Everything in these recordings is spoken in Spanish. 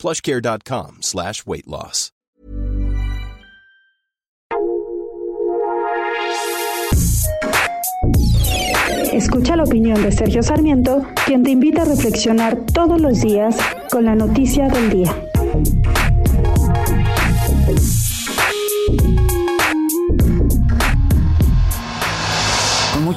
plushcare.com slash weight loss. Escucha la opinión de Sergio Sarmiento, quien te invita a reflexionar todos los días con la noticia del día.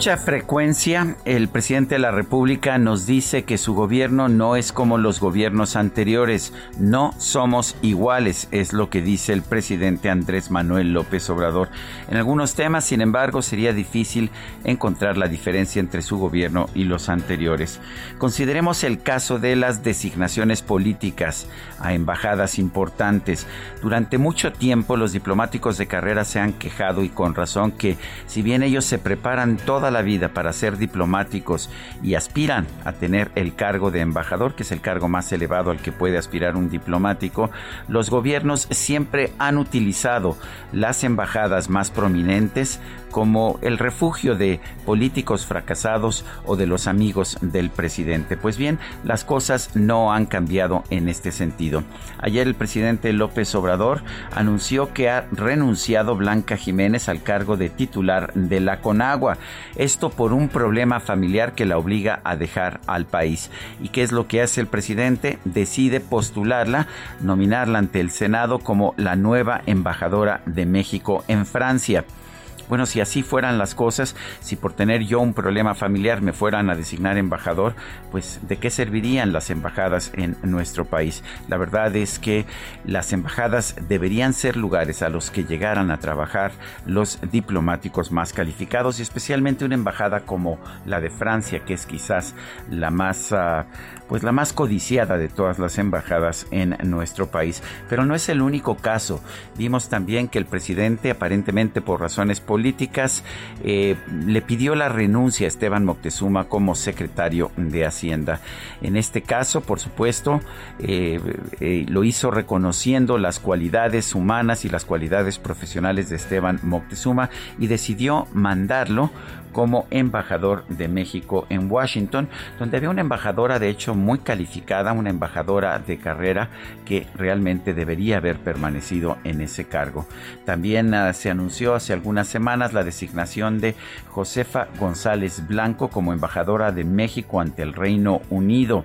Mucha frecuencia el presidente de la República nos dice que su gobierno no es como los gobiernos anteriores, no somos iguales, es lo que dice el presidente Andrés Manuel López Obrador. En algunos temas, sin embargo, sería difícil encontrar la diferencia entre su gobierno y los anteriores. Consideremos el caso de las designaciones políticas a embajadas importantes. Durante mucho tiempo los diplomáticos de carrera se han quejado y con razón que si bien ellos se preparan todo la vida para ser diplomáticos y aspiran a tener el cargo de embajador, que es el cargo más elevado al que puede aspirar un diplomático, los gobiernos siempre han utilizado las embajadas más prominentes como el refugio de políticos fracasados o de los amigos del presidente. Pues bien, las cosas no han cambiado en este sentido. Ayer el presidente López Obrador anunció que ha renunciado Blanca Jiménez al cargo de titular de la Conagua. Esto por un problema familiar que la obliga a dejar al país. ¿Y qué es lo que hace el presidente? Decide postularla, nominarla ante el Senado como la nueva embajadora de México en Francia. Bueno, si así fueran las cosas, si por tener yo un problema familiar me fueran a designar embajador, pues ¿de qué servirían las embajadas en nuestro país? La verdad es que las embajadas deberían ser lugares a los que llegaran a trabajar los diplomáticos más calificados y especialmente una embajada como la de Francia, que es quizás la más, ah, pues la más codiciada de todas las embajadas en nuestro país. Pero no es el único caso. Vimos también que el presidente, aparentemente por razones políticas, eh, le pidió la renuncia a Esteban Moctezuma como secretario de Hacienda. En este caso, por supuesto, eh, eh, lo hizo reconociendo las cualidades humanas y las cualidades profesionales de Esteban Moctezuma y decidió mandarlo como embajador de México en Washington, donde había una embajadora de hecho muy calificada, una embajadora de carrera que realmente debería haber permanecido en ese cargo. También ah, se anunció hace algunas semanas la designación de Josefa González Blanco como embajadora de México ante el Reino Unido.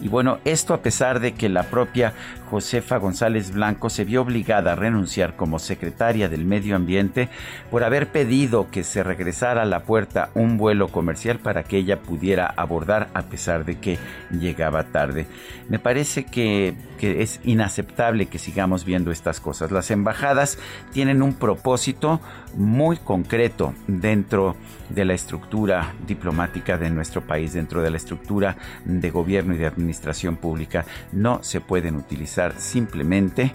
Y bueno, esto a pesar de que la propia Josefa González Blanco se vio obligada a renunciar como secretaria del Medio Ambiente por haber pedido que se regresara a la puerta un vuelo comercial para que ella pudiera abordar a pesar de que llegaba tarde. Me parece que, es inaceptable que sigamos viendo estas cosas. Las embajadas tienen un propósito muy concreto dentro de la estructura diplomática de nuestro país, dentro de la estructura de gobierno y de administración pública. No se pueden utilizar simplemente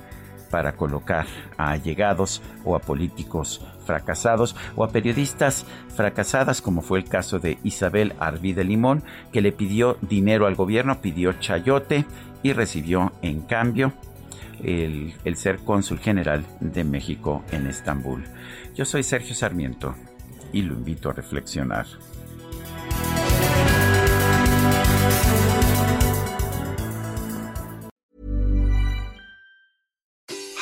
para colocar a allegados o a políticos fracasados o a periodistas fracasadas, como fue el caso de Isabel Arvide Limón, que le pidió dinero al gobierno, pidió chayote y recibió en cambio el, el ser cónsul general de México en Estambul. Yo soy Sergio Sarmiento y lo invito a reflexionar.